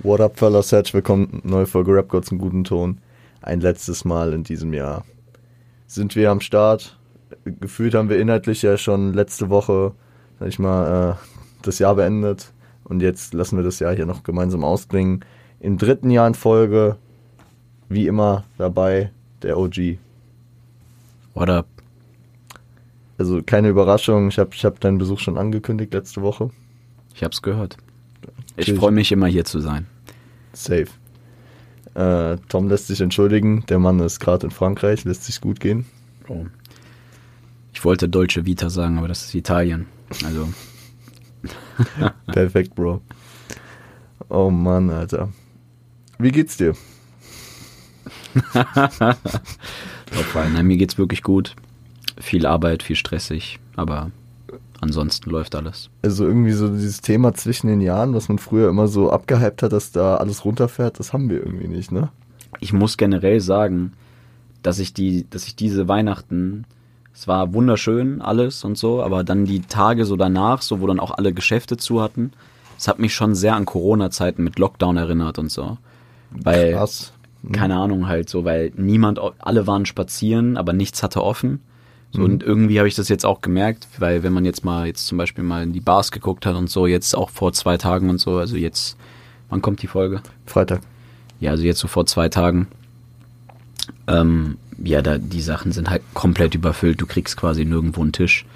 What up, fellas? Herzlich willkommen. Neue Folge Rap Gods im guten Ton. Ein letztes Mal in diesem Jahr sind wir am Start. Gefühlt haben wir inhaltlich ja schon letzte Woche, sag ich mal, äh, das Jahr beendet. Und jetzt lassen wir das Jahr hier noch gemeinsam ausklingen. Im dritten Jahr in Folge, wie immer, dabei der OG. What up? Also keine Überraschung, ich habe ich hab deinen Besuch schon angekündigt letzte Woche. Ich hab's gehört. Ich freue mich immer hier zu sein. Safe. Äh, Tom lässt sich entschuldigen, der Mann ist gerade in Frankreich, lässt sich gut gehen. Oh. Ich wollte Dolce Vita sagen, aber das ist Italien. Also, Perfekt, Bro. Oh Mann, Alter. Wie geht's dir? Opfer. Nein, mir geht's wirklich gut. Viel Arbeit, viel stressig, aber ansonsten läuft alles. Also irgendwie so dieses Thema zwischen den Jahren, was man früher immer so abgehypt hat, dass da alles runterfährt, das haben wir irgendwie nicht, ne? Ich muss generell sagen, dass ich die, dass ich diese Weihnachten, es war wunderschön alles und so, aber dann die Tage so danach, so wo dann auch alle Geschäfte zu hatten, es hat mich schon sehr an Corona-Zeiten mit Lockdown erinnert und so. Weil, Krass. keine Ahnung halt so, weil niemand, alle waren spazieren, aber nichts hatte offen. So, und irgendwie habe ich das jetzt auch gemerkt, weil wenn man jetzt mal, jetzt zum Beispiel mal in die Bars geguckt hat und so, jetzt auch vor zwei Tagen und so, also jetzt, wann kommt die Folge? Freitag. Ja, also jetzt so vor zwei Tagen. Ähm, ja, da, die Sachen sind halt komplett überfüllt. Du kriegst quasi nirgendwo einen Tisch.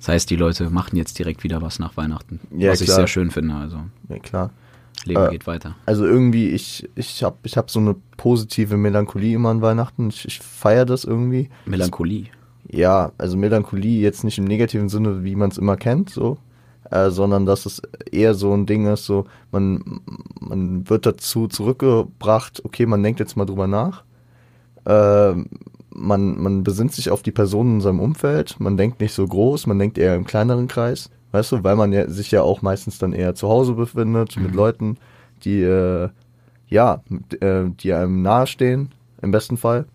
Das heißt, die Leute machen jetzt direkt wieder was nach Weihnachten. Ja, was ich klar. sehr schön finde. Also, Ja, klar. Leben Äh, geht weiter. Also irgendwie, ich, ich hab, ich hab so eine positive Melancholie immer an Weihnachten. Ich, ich feiere das irgendwie. Melancholie. Ja, also Melancholie jetzt nicht im negativen Sinne, wie man es immer kennt, so, äh, sondern dass es eher so ein Ding ist, so, man, man wird dazu zurückgebracht, okay, man denkt jetzt mal drüber nach, äh, man, man besinnt sich auf die Personen in seinem Umfeld, man denkt nicht so groß, man denkt eher im kleineren Kreis, weißt du, weil man ja, sich ja auch meistens dann eher zu Hause befindet, mit Leuten, die, äh, ja, äh, die einem nahestehen, im besten Fall.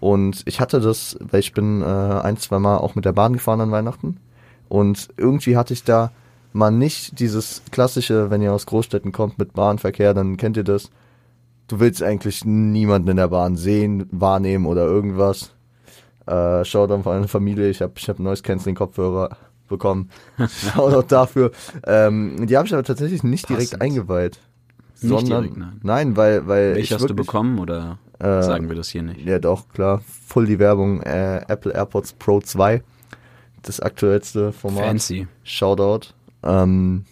Und ich hatte das, weil ich bin äh, ein, zwei Mal auch mit der Bahn gefahren an Weihnachten. Und irgendwie hatte ich da mal nicht dieses klassische, wenn ihr aus Großstädten kommt mit Bahnverkehr, dann kennt ihr das. Du willst eigentlich niemanden in der Bahn sehen, wahrnehmen oder irgendwas. Äh, Schaut auf eine Familie, ich habe ich hab Noise Canceling Kopfhörer bekommen. Schaut auch dafür. Ähm, die habe ich aber tatsächlich nicht direkt Passend. eingeweiht. Nicht Sondern, direkt, nein. nein, weil, weil Welche ich hast du wirklich- bekommen oder Äh, sagen wir das hier nicht? ja, doch, klar. Voll die Werbung. Äh, Apple AirPods Pro 2. Das aktuellste Format. Fancy. Shoutout. Ähm,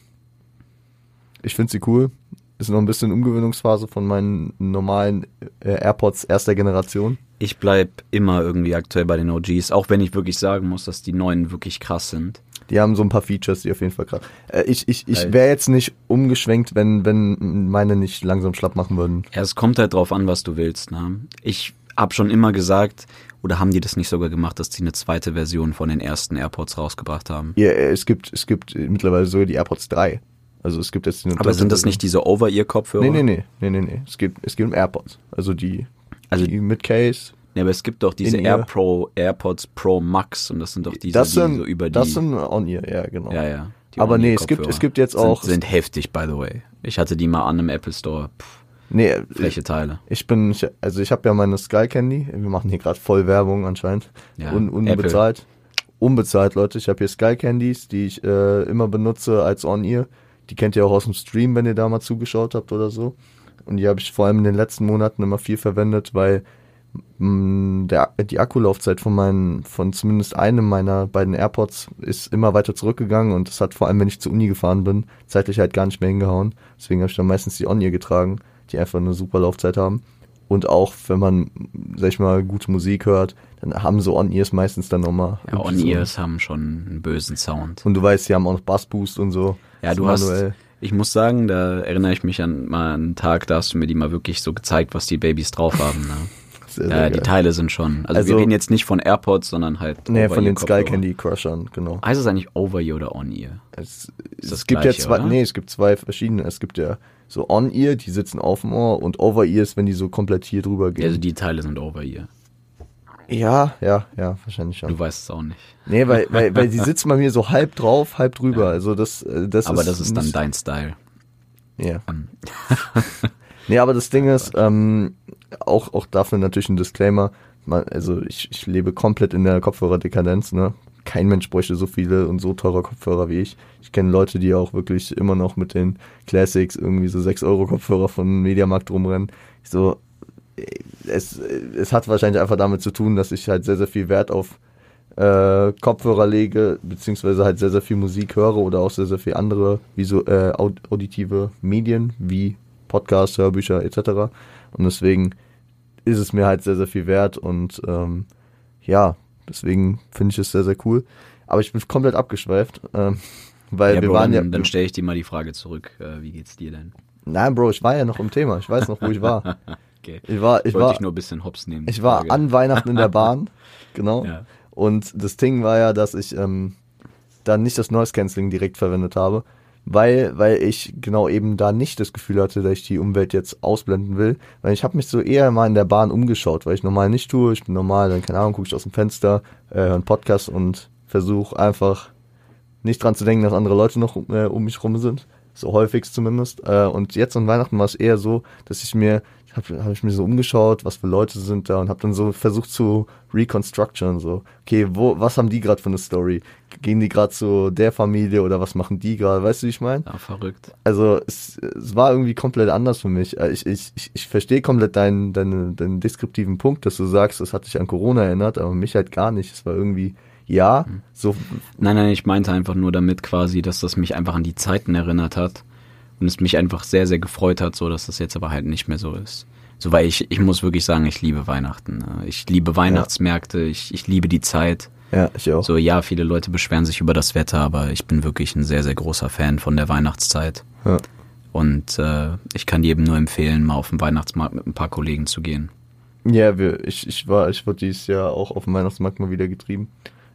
ich finde sie cool. Ist noch ein bisschen Umgewöhnungsphase von meinen normalen äh, AirPods erster Generation. Ich bleib immer irgendwie aktuell bei den OGs, auch wenn ich wirklich sagen muss, dass die neuen wirklich krass sind. Die haben so ein paar Features, die auf jeden Fall krass. Äh, ich ich, ich wäre jetzt nicht umgeschwenkt, wenn, wenn meine nicht langsam schlapp machen würden. Ja, es kommt halt drauf an, was du willst. Ne? Ich habe schon immer gesagt, oder haben die das nicht sogar gemacht, dass die eine zweite Version von den ersten AirPods rausgebracht haben? Ja, äh, es gibt, es gibt mittlerweile sogar die AirPods 3. Also es gibt jetzt eine Aber sind das nicht diese Over-Ear-Kopfhörer? Nee, nee, nee, nee, nee, nee. Es gibt, es gibt AirPods. Also die, Also- die mit Case. Ja, aber es gibt doch diese Air. Pro, AirPods Pro Max und das sind doch diese, Das die sind, so über die. das sind On-Ear, ja, genau. ja, ja. die Aber nee, es gibt, es gibt jetzt sind, auch, Sind heftig, by the way. Ich hatte die mal an im Apple Store. Pff, nee, freche Teile. ich bin, ich, also ich habe ja meine Sky Candy. Wir machen hier gerade voll Werbung anscheinend. Ja, Un, unbezahlt. Unbezahlt, Leute. Ich habe hier Sky Candies, die ich äh, immer benutze als On-Ear. Die kennt ihr auch aus dem Stream, wenn ihr da mal zugeschaut habt oder so. Und die habe ich vor allem in den letzten Monaten immer viel verwendet, weil der, die Akkulaufzeit von meinen, von zumindest einem meiner beiden AirPods ist immer weiter zurückgegangen und das hat vor allem, wenn ich zur Uni gefahren bin, zeitlich halt gar nicht mehr hingehauen. Deswegen habe ich dann meistens die On-Ear getragen, die einfach eine super Laufzeit haben. Und auch wenn man, sag ich mal, gute Musik hört, dann haben so On-Ears meistens dann nochmal. Ja, On-Ears haben schon einen bösen Sound. Und du weißt, die haben auch noch Bassboost und so. Ja, So du hast, manuell. ich muss sagen, da erinnere ich mich an mal einen Tag, da hast du mir die mal wirklich so gezeigt, was die Babys drauf haben. Ne? Sehr Ja, die geil. Teile sind schon. Also, Also- wir reden jetzt nicht von AirPods, sondern halt. Nee, von den Sky. Candy Crushern, genau. Heißt es eigentlich Over-Ear oder On-Ear? Es, das es gibt ja Gleiche, zwei, oder? nee, es gibt zwei verschiedene. Es gibt ja so On-Ear, die sitzen auf dem Ohr und Over-Ear ist, wenn die so komplett hier drüber gehen. Also die Teile sind Over-Ear. ja, ja, ja, wahrscheinlich schon. Du weißt es auch nicht. Nee, weil, weil, weil die sitzen bei mir so halb drauf, halb drüber. Also das, äh, das Aber ist das ist dann dein Style. Ja. Ähm, Nee, aber das Ding ist, ähm, auch, auch dafür natürlich ein Disclaimer. Also ich, ich lebe komplett in der Kopfhörerdekadenz, ne? Kein Mensch bräuchte so viele und so teure Kopfhörer wie ich. Ich kenne Leute, die auch wirklich immer noch mit den Classics irgendwie so 6 Euro Kopfhörer von Mediamarkt rumrennen. Ich so, äh, es, es hat wahrscheinlich einfach damit zu tun, dass ich halt sehr, sehr viel Wert auf äh, Kopfhörer lege, beziehungsweise halt sehr, sehr viel Musik höre oder auch sehr, sehr viel andere visu äh, aud auditive Medien wie Podcasts, Hörbücher etc. Und deswegen ist es mir halt sehr, sehr viel wert und ähm, ja, deswegen finde ich es sehr, sehr cool. Aber ich bin komplett abgeschweift, ähm, weil ja, wir Bro, waren dann, ja. dann stelle ich dir mal die Frage zurück. Äh, wie geht's dir denn? Nein, Bro, ich war ja noch im Thema. Ich weiß noch, wo ich war. Okay. Ich war, ich wollte war, dich nur ein bisschen hops nehmen. ich war Frage. an Weihnachten in der Bahn, genau. Ja. Und das Ding war ja, dass ich ähm, dann nicht das Noise Cancelling direkt verwendet habe, weil, weil ich genau eben da nicht das Gefühl hatte, dass ich die Umwelt jetzt ausblenden will. Weil ich habe mich so eher mal in der Bahn umgeschaut, weil ich normal nicht tue. Ich bin normal, dann keine Ahnung, gucke ich aus dem Fenster, äh, höre einen Podcast und versuche einfach nicht dran zu denken, dass andere Leute noch äh, um mich rum sind. So häufig zumindest. Äh, und jetzt an Weihnachten war es eher so, dass ich mir, habe hab ich mir so umgeschaut, was für Leute sind da und habe dann so versucht zu reconstruction so. Okay, wo, was haben die gerade für eine Story? Gehen die gerade zu der Familie oder was machen die gerade? Weißt du, wie ich meine? Ja, verrückt. Also es, es war irgendwie komplett anders für mich. Äh, Ich, ich, ich, ich verstehe komplett deinen, deinen, deinen deskriptiven Punkt, dass du sagst, es hat dich an Corona erinnert, aber mich halt gar nicht. Es war irgendwie, ja, so Nein, nein, ich meinte einfach nur damit quasi, dass das mich einfach an die Zeiten erinnert hat und es mich einfach sehr, sehr gefreut hat, so dass das jetzt aber halt nicht mehr so ist. So, weil ich, ich muss wirklich sagen, ich liebe Weihnachten. ne? Ich liebe Weihnachtsmärkte, ich, ich liebe die Zeit. Ja, ich auch. So, ja, viele Leute beschweren sich über das Wetter, aber ich bin wirklich ein sehr, sehr großer Fan von der Weihnachtszeit. Ja. Und äh, ich kann jedem nur empfehlen, mal auf den Weihnachtsmarkt mit ein paar Kollegen zu gehen. Ja, wir, ich, ich war, ich wurde dieses Jahr auch auf dem Weihnachtsmarkt mal wieder getrieben.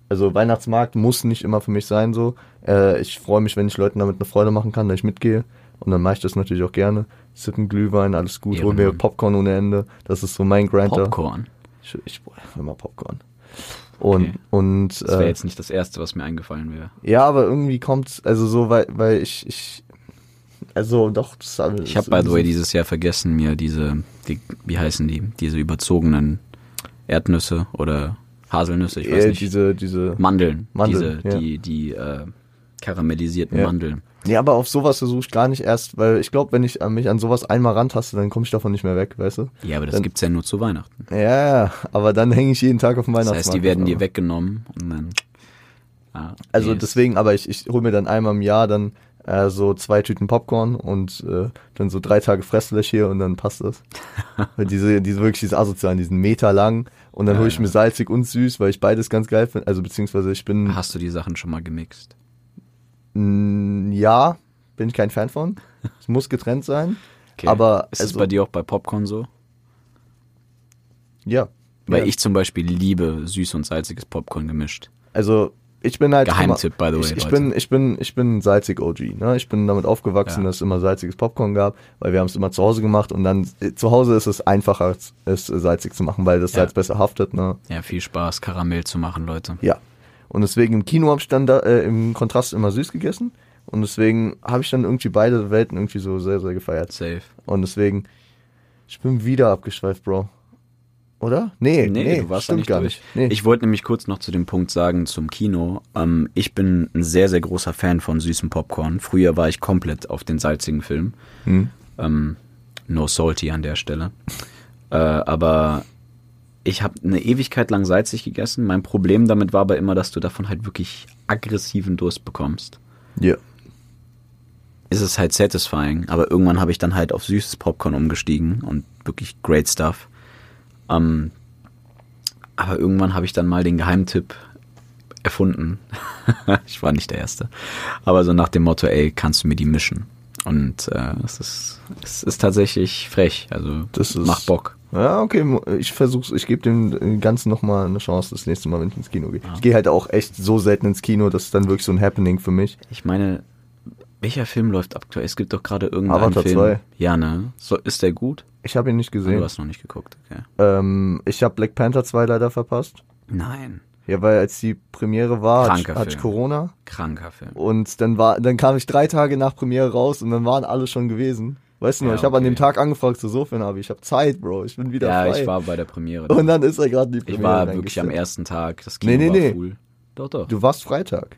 Also Weihnachtsmarkt muss nicht immer für mich sein so. Äh, ich freue mich, wenn ich Leuten damit eine Freude machen kann, dass ich mitgehe. Und dann mache ich das natürlich auch gerne. Sippen Glühwein, alles gut. Hol mir Ehrenmann. Popcorn ohne Ende. Das ist so mein Grinder. Popcorn. Ich, ich boah, immer Popcorn. Und, Okay. und Das wäre äh, jetzt nicht das Erste, was mir eingefallen wäre. ja, aber irgendwie kommt's, also so, weil, weil ich, ich, also doch, das, Ich habe, by the way, dieses Jahr vergessen, mir diese, die, wie heißen die, diese überzogenen Erdnüsse oder Haselnüsse, ich weiß äh, nicht. diese, diese, Mandeln. Mandeln, diese, ja. die, die äh, karamellisierten Ja. Mandeln. Nee, aber auf sowas versuche ich gar nicht erst, weil ich glaube, wenn ich an mich an sowas einmal rantaste, dann komme ich davon nicht mehr weg, weißt du? Ja, aber das Dann- gibt's ja nur zu Weihnachten. Ja, ja, aber dann hänge ich jeden Tag auf dem Das Weihnachtsmarkt. heißt, die werden dir aber- weggenommen und dann. Ah, Also nee, deswegen, aber ich, ich hole mir dann einmal im Jahr dann äh, so zwei Tüten Popcorn und äh, dann so drei Tage Fresslöch hier und dann passt das. Weil diese, diese wirklich diese asozialen, diesen Meter lang und dann Ja, hole ich ja. mir salzig und süß, weil ich beides ganz geil finde. Also beziehungsweise ich bin, Hast du die Sachen schon mal gemixt? Ja, bin ich kein Fan von. Es muss getrennt sein. Okay. Aber ist es also- bei dir auch bei Popcorn so? Ja. Weil ja. ich zum Beispiel liebe süß und salziges Popcorn gemischt. Also ich bin halt Geheimtipp, by the way, ich, ich bin ich bin ich bin salzig OG, ne? Ich bin damit aufgewachsen, Ja. dass es immer salziges Popcorn gab, weil wir haben es immer zu Hause gemacht und dann äh, zu Hause ist es einfacher es salzig zu machen, weil das Ja. Salz besser haftet, ne? Ja, viel Spaß, Karamell zu machen, Leute. Ja. Und deswegen im Kino habe ich dann da äh, im Kontrast immer süß gegessen und deswegen habe ich dann irgendwie beide Welten irgendwie so sehr sehr gefeiert. Safe. Und deswegen ich bin wieder abgeschweift, Bro. Oder? Nee, Nee, nee, du warst da stimmt nicht gar durch. nicht. Nee. Ich wollte nämlich kurz noch zu dem Punkt sagen zum Kino. Ähm, ich bin ein sehr, sehr großer Fan von süßem Popcorn. Früher war ich komplett auf den salzigen Film. Hm. Ähm, no salty an der Stelle. Äh, aber ich habe eine Ewigkeit lang salzig gegessen. Mein Problem damit war aber immer, dass du davon halt wirklich aggressiven Durst bekommst. Ja. Ist es halt satisfying, aber irgendwann habe ich dann halt auf süßes Popcorn umgestiegen und wirklich great stuff. Ähm, aber irgendwann habe ich dann mal den Geheimtipp erfunden. ich war nicht der Erste. Aber so nach dem Motto, ey, kannst du mir die mischen? Und äh, es, ist, es ist tatsächlich frech. Also Das ist- macht Bock. Ja, okay, ich versuch's, ich gebe dem Ganzen nochmal eine Chance das nächste Mal, wenn ich ins Kino gehe. Ich gehe halt auch echt so selten ins Kino, das ist dann wirklich so ein Happening für mich. Ich meine, welcher Film läuft aktuell? Es gibt doch gerade irgendeinen Avatar Film. 2. Ja, ne? So, ist der gut? Ich habe ihn nicht Du gesehen. hast noch nicht geguckt, okay. Ähm, ich habe Black Panther 2 leider verpasst. Nein. Ja, weil als die Premiere war, hatte ich- Kranker hatte ich. Corona Kranker Film. und dann war, dann kam ich drei Tage nach Premiere raus und dann waren alle schon gewesen. Weißt du noch, Ja, ich habe an dem Tag angefragt, so sofern habe ich, ich habe Zeit, Bro, ich bin wieder Ja, frei. ich war bei der Premiere. und dann ist er gerade die Premiere ich war wirklich am ersten Tag. Das Kino Nee, nee, war nee. full. Doch, doch. Du warst Freitag.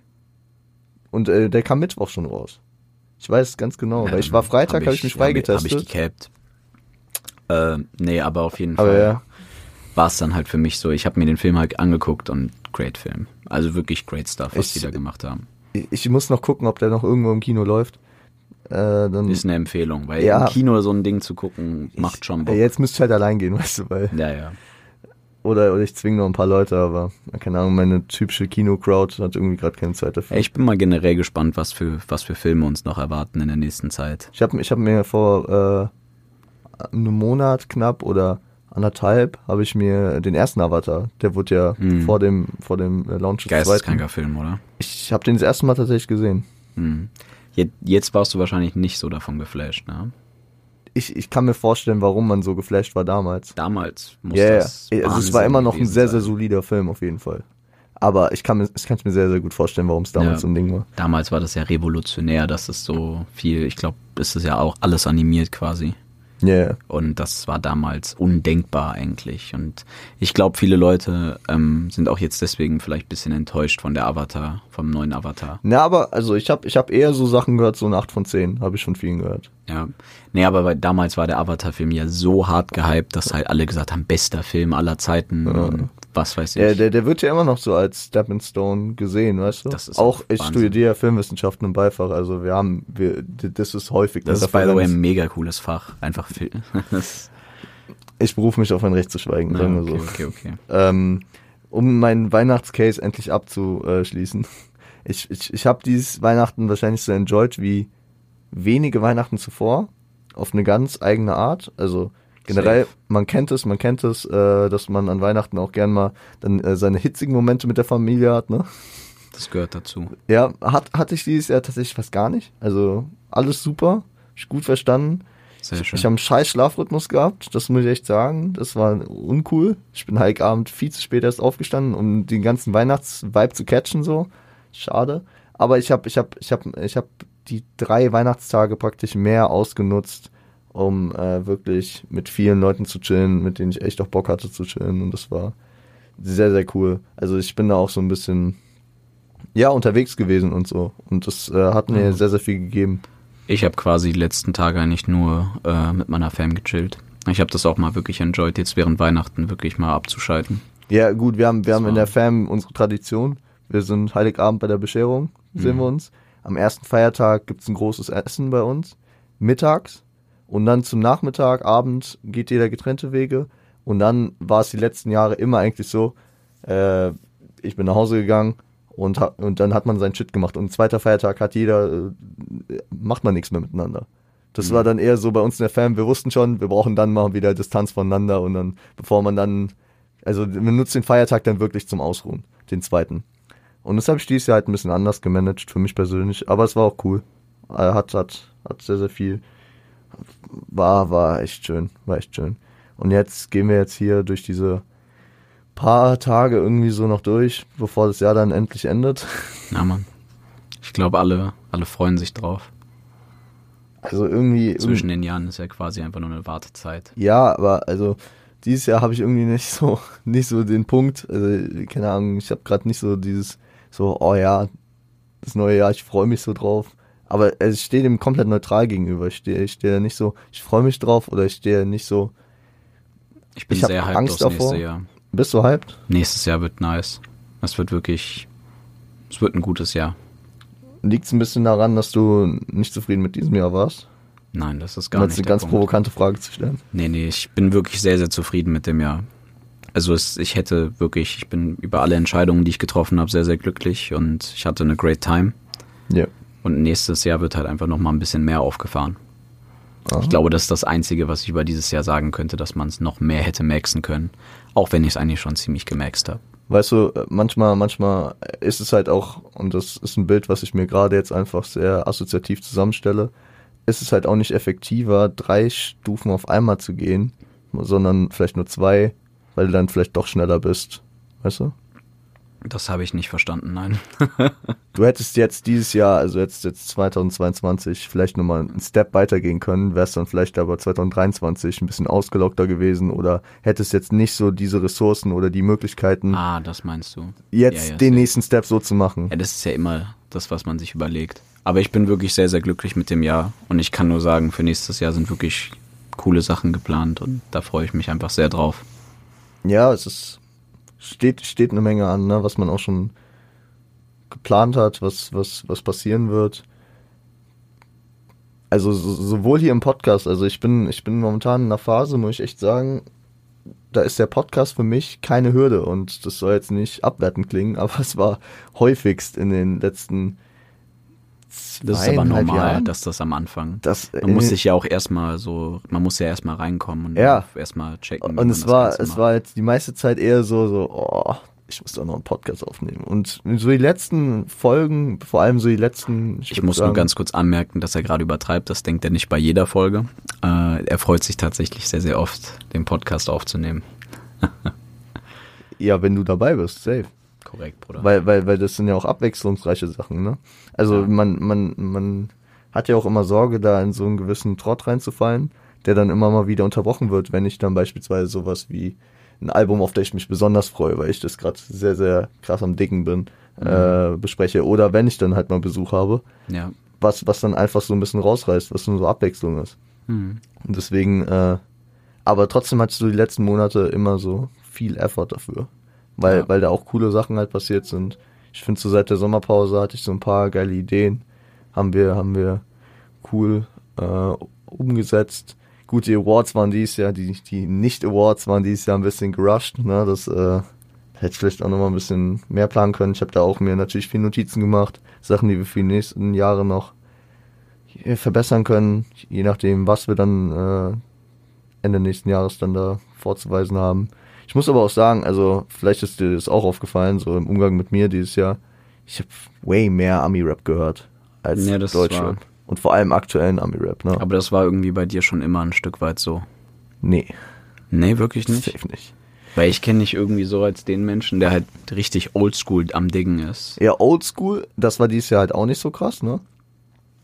Und äh, der kam Mittwoch schon raus. Ich weiß es ganz genau, Ja, weil ich war dann Freitag, hab habe ich mich hab Hab ich freigetestet. gecapt. Äh, nee, aber auf jeden Aber Fall ja, war es dann halt für mich so. Ich habe mir den Film halt angeguckt und great Film. Also wirklich great stuff, was Ich- die da gemacht haben. ich, ich muss noch gucken, ob der noch irgendwo im Kino läuft. Äh, Ist eine Empfehlung, weil Ja. im Kino so ein Ding zu gucken, macht schon Bock. Jetzt müsste ich halt allein gehen, weißt du, weil Ja, ja. oder oder ich zwinge noch ein paar Leute, aber keine Ahnung, meine typische Kino-Crowd hat irgendwie gerade keine Zeit dafür. Ich bin mal generell gespannt, was für, was für Filme uns noch erwarten in der nächsten Zeit. Ich habe ich hab mir vor äh, einem Monat knapp oder anderthalb habe ich mir den ersten Avatar, der wurde ja Hm. vor dem vor dem äh, Launch des. Geisteskranker Film, oder? Ich habe den das erste Mal tatsächlich gesehen. Hm. Jetzt, jetzt warst du wahrscheinlich nicht so davon geflasht, ne? Ich, ich kann mir vorstellen, warum man so geflasht war damals. Damals muss ja. das. also es war immer noch ein sehr, sehr solider Film auf jeden Fall. Aber ich kann mir, ich kann es mir sehr, sehr gut vorstellen, warum es damals Ja. so ein Ding war. Damals war das ja revolutionär, dass es so viel, ich glaube, es ist ja auch alles animiert quasi. Ja, yeah. Und das war damals undenkbar eigentlich. Und ich glaube, viele Leute ähm, sind auch jetzt deswegen vielleicht ein bisschen enttäuscht von der Avatar, vom neuen Avatar. Na, aber also ich habe ich hab eher so Sachen gehört, so eine 8 von 10, habe ich von vielen gehört. Ja. Nee, aber weil damals war der Avatar-Film ja so hart gehypt, dass halt alle gesagt haben, bester Film aller Zeiten und was weiß ich. Der, der, der wird ja immer noch so als Stepping Stone gesehen, weißt du? Das ist auch ich Wahnsinn. studiere ja Filmwissenschaften und Beifach, also wir haben, wir, das ist häufig. das eine ist by the way ein mega cooles Fach. Einfach. Das- Ich berufe mich auf ein Recht zu schweigen, Ja, sagen wir okay, so. okay, okay. Ähm, um meinen Weihnachtscase endlich abzuschließen. Ich, ich, ich habe dieses Weihnachten wahrscheinlich so enjoyed wie wenige Weihnachten zuvor. Auf eine ganz eigene Art. Also generell, Safe. man kennt es, man kennt es, äh, dass man an Weihnachten auch gern mal dann äh, seine hitzigen Momente mit der Familie hat, ne? Das gehört dazu. Ja, hat, hatte ich dieses Jahr tatsächlich fast gar nicht. Also alles super, ich gut verstanden. Sehr schön. Ich habe einen scheiß Schlafrhythmus gehabt, das muss ich echt sagen. Das war uncool. Ich bin Heiligabend viel zu spät erst aufgestanden, um den ganzen Weihnachtsvibe zu catchen, so. Schade. Aber ich habe ich hab, ich hab, ich hab die drei Weihnachtstage praktisch mehr ausgenutzt, um äh, wirklich mit vielen Leuten zu chillen, mit denen ich echt auch Bock hatte zu chillen. Und das war sehr, sehr cool. Also ich bin da auch so ein bisschen, ja, unterwegs gewesen und so. Und das äh, hat mir Mhm. sehr, sehr viel gegeben. Ich habe quasi die letzten Tage eigentlich nur äh, mit meiner Fam gechillt. Ich habe das auch mal wirklich enjoyed, jetzt während Weihnachten wirklich mal abzuschalten. Ja, gut, wir haben, wir Das haben in der Fam unsere Tradition. Wir sind Heiligabend bei der Bescherung, sehen Mhm. wir uns. Am ersten Feiertag gibt's ein großes Essen bei uns, mittags. Und dann zum Nachmittag, Abend geht jeder getrennte Wege. Und dann war es die letzten Jahre immer eigentlich so, äh, ich bin nach Hause gegangen und, und dann hat man seinen Shit gemacht. Und zweiter Feiertag hat jeder, äh, macht man nichts mehr miteinander. Das Mhm. war dann eher so bei uns in der Fam, wir wussten schon, wir brauchen dann mal wieder Distanz voneinander und dann, bevor man dann, also wir nutzen den Feiertag dann wirklich zum Ausruhen, den zweiten. Und das habe ich dieses Jahr halt ein bisschen anders gemanagt, für mich persönlich, aber es war auch cool. Äh, Hat, hat, hat sehr, sehr viel, war, war echt schön, war echt schön. Und jetzt gehen wir jetzt hier durch diese paar Tage irgendwie so noch durch, bevor das Jahr dann endlich endet. Ja, Mann. Ich glaube, alle, alle freuen sich drauf. Also irgendwie, Zwischen den Jahren ist ja quasi einfach nur eine Wartezeit. Ja, aber also dieses Jahr habe ich irgendwie nicht so nicht so den Punkt, also keine Ahnung, ich habe gerade nicht so dieses so oh ja, das neue Jahr, ich freue mich so drauf, aber also ich stehe dem komplett neutral gegenüber. Ich stehe ich stehe nicht so, ich freue mich drauf oder ich stehe nicht so Ich bin Ich sehr hyped Angst aufs davor. nächste Jahr. bist du hyped? Nächstes Jahr wird nice. Es wird wirklich, es wird ein gutes Jahr. Liegt es ein bisschen daran, dass du nicht zufrieden mit diesem Jahr warst? Nein, das ist Um gar jetzt nicht eine ganz Punkt. provokante Frage zu stellen. Nee, nee, ich bin wirklich sehr, sehr zufrieden mit dem Jahr. Also es, ich hätte wirklich, ich bin über alle Entscheidungen, die ich getroffen habe, sehr, sehr glücklich und ich hatte eine great time. Ja. Und nächstes Jahr wird halt einfach nochmal ein bisschen mehr aufgefahren. Aha. Ich glaube, das ist das Einzige, was ich über dieses Jahr sagen könnte, dass man es noch mehr hätte maxen können. Auch wenn ich es eigentlich schon ziemlich gemaxt habe. Weißt du, äh, manchmal, manchmal ist es halt auch, und das ist ein Bild, was ich mir gerade jetzt einfach sehr assoziativ zusammenstelle, ist es halt auch nicht effektiver, drei Stufen auf einmal zu gehen, sondern vielleicht nur zwei, weil du dann vielleicht doch schneller bist. Weißt du? Das habe ich nicht verstanden, nein. Du hättest jetzt dieses Jahr, also jetzt, jetzt 2022, vielleicht nochmal einen Step weitergehen können, wärst dann vielleicht aber 2023 ein bisschen ausgelockter gewesen oder hättest jetzt nicht so diese Ressourcen oder die Möglichkeiten, ah, das meinst du. jetzt ja, ja, den safe. nächsten Step so zu machen. Ja, das ist ja immer das, was man sich überlegt. Aber ich bin wirklich sehr, sehr glücklich mit dem Jahr. Und ich kann nur sagen, für nächstes Jahr sind wirklich coole Sachen geplant und da freue ich mich einfach sehr drauf. Ja, es ist, steht, steht eine Menge an, ne, was man auch schon geplant hat, was, was, was passieren wird. Also so, sowohl hier im Podcast, also ich bin, ich bin momentan in einer Phase, muss ich echt sagen, da ist der Podcast für mich keine Hürde und das soll jetzt nicht abwertend klingen, aber es war häufigst in den letzten Das ist aber normal, Jahren. dass das am Anfang. Das, Man muss sich ja auch erstmal so, man muss ja erstmal reinkommen und Ja. erstmal checken. Und es war, es war jetzt die meiste Zeit eher so, so, oh, ich muss doch noch einen Podcast aufnehmen. Und so die letzten Folgen, vor allem so die letzten, Ich würd muss sagen, nur ganz kurz anmerken, dass er gerade übertreibt. Das denkt er nicht bei jeder Folge. Äh, er freut sich tatsächlich sehr, sehr oft, den Podcast aufzunehmen. Ja, wenn du dabei bist, safe. Korrekt, Bruder. Weil, weil, weil das sind ja auch abwechslungsreiche Sachen, ne? Also Ja. man, man, man hat ja auch immer Sorge, da in so einen gewissen Trott reinzufallen, der dann immer mal wieder unterbrochen wird, wenn ich dann beispielsweise sowas wie ein Album, auf das ich mich besonders freue, weil ich das gerade sehr, sehr krass am Dicken bin, äh, bespreche. Oder wenn ich dann halt mal Besuch habe, ja. was, was dann einfach so ein bisschen rausreißt, was nur so Abwechslung ist. Hm. Und deswegen, äh, aber trotzdem hattest du die letzten Monate immer so viel Effort dafür. Weil, Ja. weil da auch coole Sachen halt passiert sind. Ich finde so seit der Sommerpause hatte ich so ein paar geile Ideen. Haben wir, haben wir cool äh, umgesetzt. Gut, die Awards waren dieses Jahr, die, die Nicht-Awards waren dieses Jahr ein bisschen gerusht. Ne? Das äh, hätte ich vielleicht auch nochmal ein bisschen mehr planen können. Ich habe da auch mir natürlich viel Notizen gemacht. Sachen, die wir für die nächsten Jahre noch verbessern können, je nachdem, was wir dann äh, Ende nächsten Jahres dann da vorzuweisen haben. Ich muss aber auch sagen, also vielleicht ist dir das auch aufgefallen, so im Umgang mit mir dieses Jahr, ich habe way mehr Ami-Rap gehört als Ja, Deutschrap. Und vor allem aktuellen Ami-Rap, ne? Aber das war irgendwie bei dir schon immer ein Stück weit so. nee, Nee, wirklich nicht. safe nicht. Weil ich kenne dich irgendwie so als den Menschen, der halt richtig oldschool am Dingen ist. Ja, Oldschool, das war dieses Jahr halt auch nicht so krass, ne?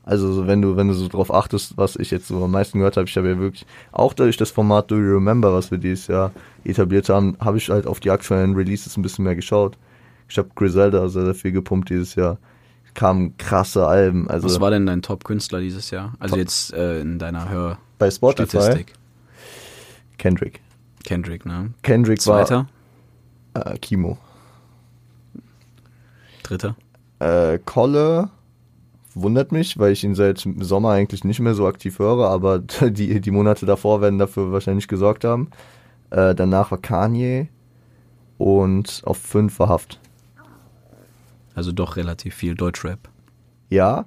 Also so, wenn du, wenn du so drauf achtest, was ich jetzt so am meisten gehört habe, ich habe ja wirklich, auch durch das Format Do You Remember, was wir dieses Jahr etabliert haben, habe ich halt auf die aktuellen Releases ein bisschen mehr geschaut. Ich habe Griselda sehr, sehr viel gepumpt dieses Jahr. Kamen krasse Alben. Also Was war denn dein Top-Künstler dieses Jahr? Also Top- jetzt äh, in deiner bei Spotify Hörstatistik. Kendrick. Kendrick, ne? Kendrick Zweiter? war äh, Kimo. Dritter? Äh, Kolle wundert mich, weil ich ihn seit Sommer eigentlich nicht mehr so aktiv höre, aber die, die Monate davor werden dafür wahrscheinlich gesorgt haben. Äh, danach war Kanye und auf 5 war Haft. Also doch relativ viel Deutschrap. Ja,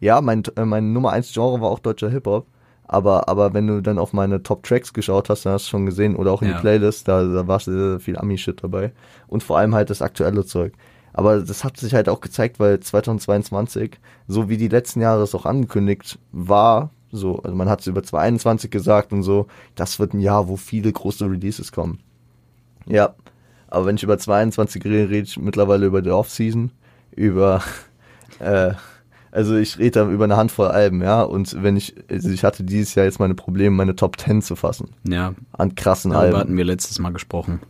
ja, mein, äh, mein Nummer 1 Genre war auch deutscher Hip-Hop. Aber, aber wenn du dann auf meine Top-Tracks geschaut hast, dann hast du schon gesehen, oder auch in Ja. die Playlist, da, da war viel Ami-Shit dabei. Und vor allem halt das aktuelle Zeug. Aber das hat sich halt auch gezeigt, weil 2022, so wie die letzten Jahre es auch angekündigt war, so, also man hat es über 2021 gesagt und so, das wird ein Jahr, wo viele große Releases kommen. Ja, aber wenn ich über 22 rede, rede ich mittlerweile über die Off-Season, über, äh, also ich rede da über eine Handvoll Alben, ja, und wenn ich, also ich hatte dieses Jahr jetzt meine Probleme, meine Top 10 zu fassen, Ja, an krassen darüber Alben. hatten wir letztes Mal gesprochen.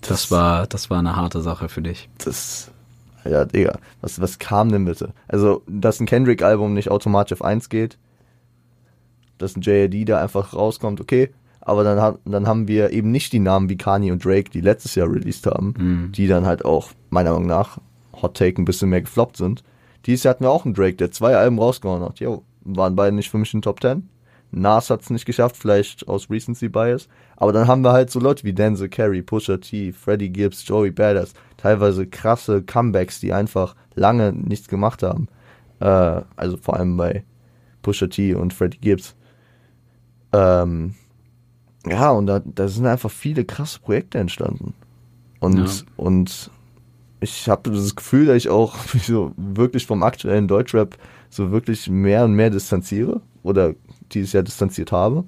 Das, Das- war, das war eine harte Sache für dich. Das, ja, Digga, was, was kam denn bitte? Also, dass ein Kendrick-Album nicht automatisch auf 1 geht, dass ein JID da einfach rauskommt, okay, aber dann, dann haben wir eben nicht die Namen wie Kanye und Drake, die letztes Jahr released haben, Mhm. die dann halt auch, meiner Meinung nach, Hot Take ein bisschen mehr gefloppt sind. Dieses Jahr hatten wir auch einen Drake, der zwei Alben rausgehauen hat. Jo, waren beide nicht für mich in den Top 10. Nas hat es nicht geschafft, vielleicht aus Recency Bias. Aber dann haben wir halt so Leute wie Denzel Carey, Pusha T, Freddie Gibbs, Joey Badass. Teilweise krasse Comebacks, die einfach lange nichts gemacht haben. Äh, also vor allem bei Pusha T und Freddie Gibbs. Ähm, ja, und da, da sind einfach viele krasse Projekte entstanden. Und, Ja. und ich habe das Gefühl, dass ich auch so wirklich vom aktuellen Deutschrap so wirklich mehr und mehr distanziere oder dieses Jahr distanziert habe.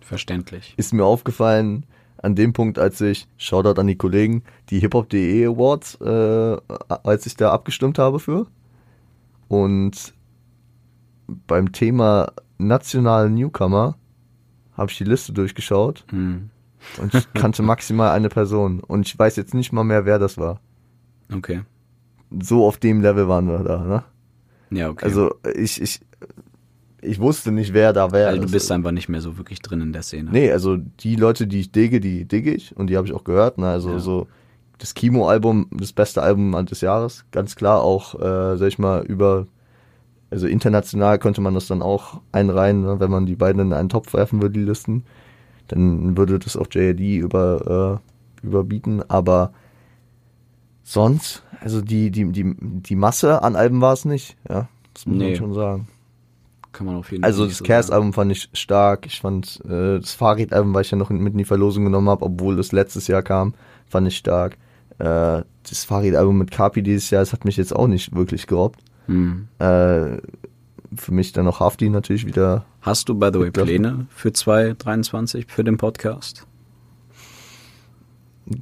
Verständlich. Ist mir aufgefallen, an dem Punkt, als ich, Shoutout an die Kollegen, die Hip-Hop.de Awards, äh, als ich da abgestimmt habe für. Und beim Thema nationalen Newcomer habe ich die Liste durchgeschaut Hm. und ich kannte maximal eine Person. Und ich weiß jetzt nicht mal mehr, wer das war. Okay. So auf dem Level waren wir da, ne? Ja, okay. Also ich, ich, ich wusste nicht, wer da wäre. also du bist einfach nicht mehr so wirklich drin in der Szene. Nee, also die Leute, die ich digge, die digge ich und die habe ich auch gehört. Ne? Also Ja. so das Kimo-Album, das beste Album des Jahres, ganz klar auch, äh, sag ich mal, über, also international könnte man das dann auch einreihen, ne? wenn man die beiden in einen Topf werfen würde, die Listen, dann würde das auch JAD über, äh, überbieten, aber sonst, also die, die, die, die Masse an Alben war es nicht, ja, das muss Nee. man schon sagen. Kann man auf jeden Also Fall das nicht so sagen. Cast-Album fand ich stark. Ich fand äh, das Fahrrad-Album, weil ich ja noch mit in die Verlosung genommen habe, obwohl es letztes Jahr kam, fand ich stark. Äh, das Fahrrad-Album mit Kapi dieses Jahr, das hat mich jetzt auch nicht wirklich gerobbt. Hm. Äh, für mich dann noch Hafti natürlich wieder. Hast du, by the way. Pläne für 2023 für den Podcast?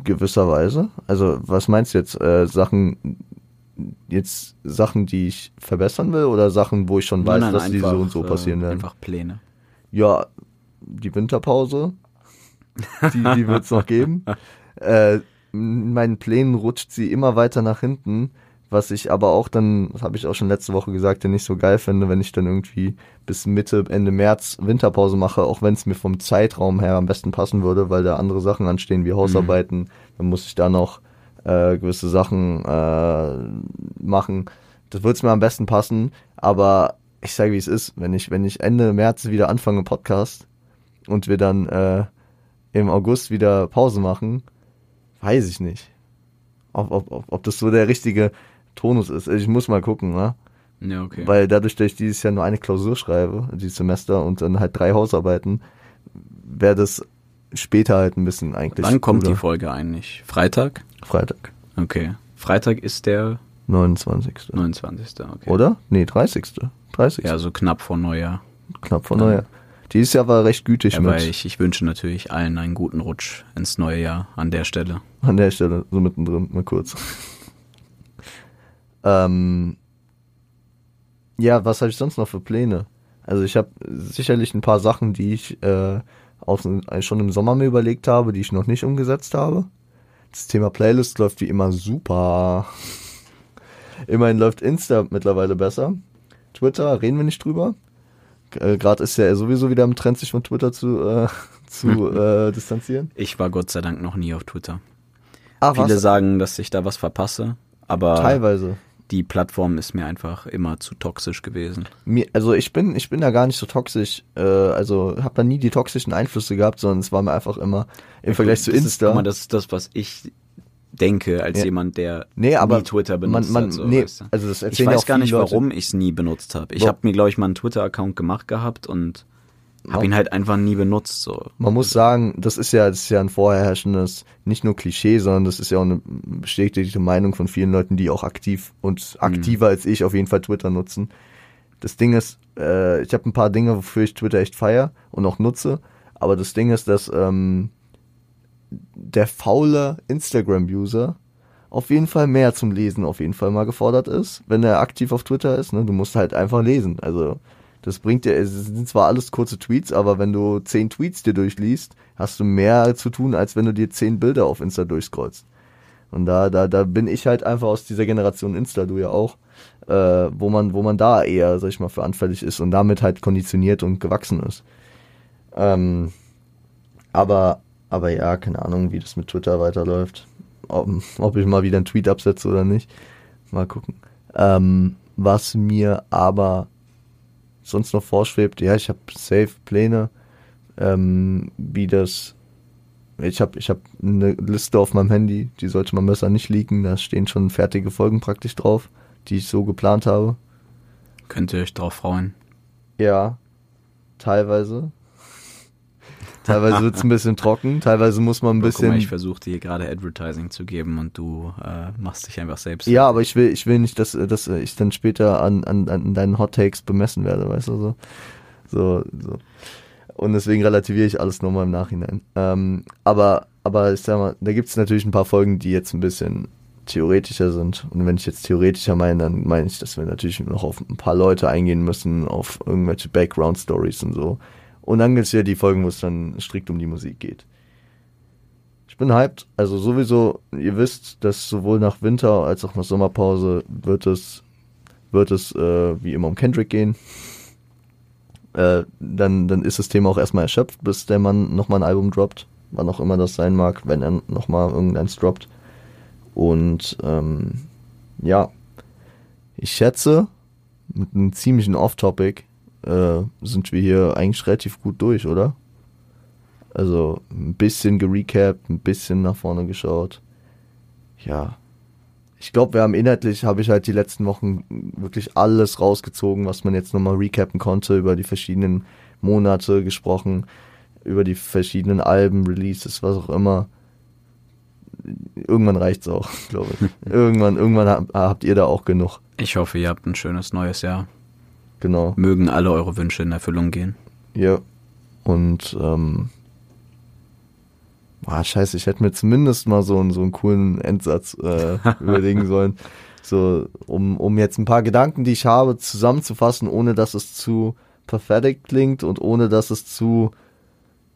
gewisserweise. Also was meinst du jetzt? Äh, Sachen, jetzt Sachen, die ich verbessern will oder Sachen, wo ich schon weiß, Nein, nein, dass die so einfach, und so passieren äh, werden? Einfach Pläne. Ja, die Winterpause, die, die wird es noch geben. Äh, in meinen Plänen rutscht sie immer weiter nach hinten, was ich aber auch dann, das habe ich auch schon letzte Woche gesagt, ja nicht so geil finde, wenn ich dann irgendwie bis Mitte, Ende März Winterpause mache, auch wenn es mir vom Zeitraum her am besten passen würde, weil da andere Sachen anstehen wie Hausarbeiten, dann muss ich da noch äh, gewisse Sachen äh, machen. Das würde es mir am besten passen, aber ich sage, wie es ist, wenn ich, wenn ich Ende März wieder anfange Podcast und wir dann äh, im August wieder Pause machen, weiß ich nicht. Ob, ob, ob, ob das so der richtige Tonus ist. Ich muss mal gucken, ne? Ja, okay. Weil dadurch, dass ich dieses Jahr nur eine Klausur schreibe, dieses Semester, und dann halt drei Hausarbeiten, wäre das später halt ein bisschen eigentlich. Wann kommt die cooler. Folge eigentlich? Freitag? Freitag. Okay. Freitag ist der 29. 29. Okay. Oder? Nee, 30. 30. Ja, so knapp vor Neujahr. Knapp vor Neujahr. Dieses Jahr war recht gütig Ja, mit. weil ich, ich wünsche natürlich allen einen guten Rutsch ins neue Jahr an der Stelle. An der Stelle, so mittendrin, mal kurz. ähm, ja, was habe ich sonst noch für Pläne? Also ich habe sicherlich ein paar Sachen, die ich äh, aus, äh, schon im Sommer mir überlegt habe, die ich noch nicht umgesetzt habe. Das Thema Playlist läuft wie immer super. Immerhin läuft Insta mittlerweile besser. Twitter, reden wir nicht drüber. Äh, Gerade ist ja sowieso wieder im Trend, sich von Twitter zu, äh, zu äh, distanzieren. Ich war Gott sei Dank noch nie auf Twitter. Ah, Viele sagen, dass ich da was verpasse, aber Teilweise. Die Plattform ist mir einfach immer zu toxisch gewesen. Mir, also ich bin, ich bin da gar nicht so toxisch, äh, also habe da nie die toxischen Einflüsse gehabt, sondern es war mir einfach immer im Vergleich zu ist, Insta. guck mal, das ist das, was ich denke, als Ja. jemand, der nee, aber nie Twitter man, benutzt man, hat. So, nee, weißt du? also das Ich ja weiß auch gar nicht, Leute. warum ich es nie benutzt habe. Ich habe mir, glaube ich, mal einen Twitter-Account gemacht gehabt und habe Man- ihn halt einfach nie benutzt. So. Man muss sagen, das ist ja, das ist ja ein vorherrschendes, nicht nur Klischee, sondern das ist ja auch eine bestätigte Meinung von vielen Leuten, die auch aktiv und aktiver als ich auf jeden Fall Twitter nutzen. Das Ding ist, äh, ich habe ein paar Dinge, wofür ich Twitter echt feier und auch nutze, aber das Ding ist, dass ähm, der faule Instagram-User auf jeden Fall mehr zum Lesen auf jeden Fall mal gefordert ist, wenn er aktiv auf Twitter ist. Ne? Du musst halt einfach lesen. Also das bringt dir, es sind zwar alles kurze Tweets, aber wenn du zehn Tweets dir durchliest, hast du mehr zu tun, als wenn du dir zehn Bilder auf Insta durchscrollst. Und da, da, da bin ich halt einfach aus dieser Generation Insta, du ja auch, äh, wo man, wo man da eher, sag ich mal, für anfällig ist und damit halt konditioniert und gewachsen ist. Ähm, aber, aber ja, keine Ahnung, wie das mit Twitter weiterläuft. Ob, ob ich mal wieder einen Tweet absetze oder nicht. Mal gucken. Ähm, was mir aber sonst noch vorschwebt, ja, ich habe safe Pläne, ähm, wie das. Ich habe ich hab eine Liste auf meinem Handy, die sollte man besser nicht leaken. Da stehen schon fertige Folgen praktisch drauf, die ich so geplant habe. Könnt ihr euch drauf freuen. Ja, teilweise. Teilweise wird's ein bisschen trocken, teilweise muss man ein Guck mal, bisschen. ich versuche dir gerade Advertising zu geben und du äh, machst dich einfach selbst. Ja, aber ich will, ich will nicht, dass, dass ich dann später an, an, an deinen Hot Takes bemessen werde, weißt du, so. So, so. Und deswegen relativiere ich alles nochmal im Nachhinein. Ähm, aber, aber ich sag mal, da gibt es natürlich ein paar Folgen, die jetzt ein bisschen theoretischer sind. Und wenn ich jetzt theoretischer meine, dann meine ich, dass wir natürlich noch auf ein paar Leute eingehen müssen, auf irgendwelche Background-Stories und so. Und dann gibt es ja die Folgen, wo es dann strikt um die Musik geht. Ich bin hyped. Also sowieso, ihr wisst, dass sowohl nach Winter als auch nach Sommerpause wird es, wird es äh, wie immer um Kendrick gehen. Äh, dann, dann ist das Thema auch erstmal erschöpft, bis der Mann nochmal ein Album droppt. Wann auch immer das sein mag, wenn er nochmal irgendeins droppt. Und ähm, ja, ich schätze, mit einem ziemlichen Off-Topic äh, sind wir hier eigentlich relativ gut durch, oder? Also ein bisschen gerecapt, ein bisschen nach vorne geschaut. Ja. Ich glaube, wir haben inhaltlich, habe ich halt die letzten Wochen wirklich alles rausgezogen, was man jetzt nochmal recappen konnte, über die verschiedenen Monate gesprochen, über die verschiedenen Alben, Releases, was auch immer. Irgendwann reicht's auch, glaube ich. irgendwann, irgendwann habt ihr da auch genug. Ich hoffe, ihr habt ein schönes neues Jahr. Genau. Mögen alle eure Wünsche in Erfüllung gehen. Ja. Und ähm, ah, scheiße, ich hätte mir zumindest mal so, einen so einen coolen Endsatz äh, überlegen sollen. So, um, um jetzt ein paar Gedanken, die ich habe, zusammenzufassen, ohne dass es zu pathetic klingt und ohne dass es zu,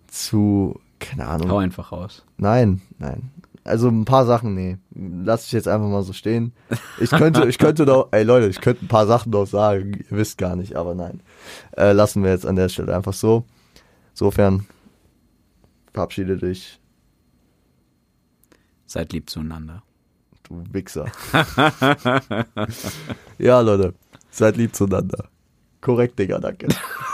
zu, keine Ahnung. Hau einfach raus. Nein, nein. Also ein paar Sachen, nee. Lass ich jetzt einfach mal so stehen. Ich könnte, ich könnte doch, ey Leute, ich könnte ein paar Sachen noch sagen. Ihr wisst gar nicht, aber nein. Äh, lassen wir jetzt an der Stelle einfach so. Insofern, verabschiede dich. Seid lieb zueinander. Du Wichser. ja, Leute. Seid lieb zueinander. Korrekt, Digga, danke.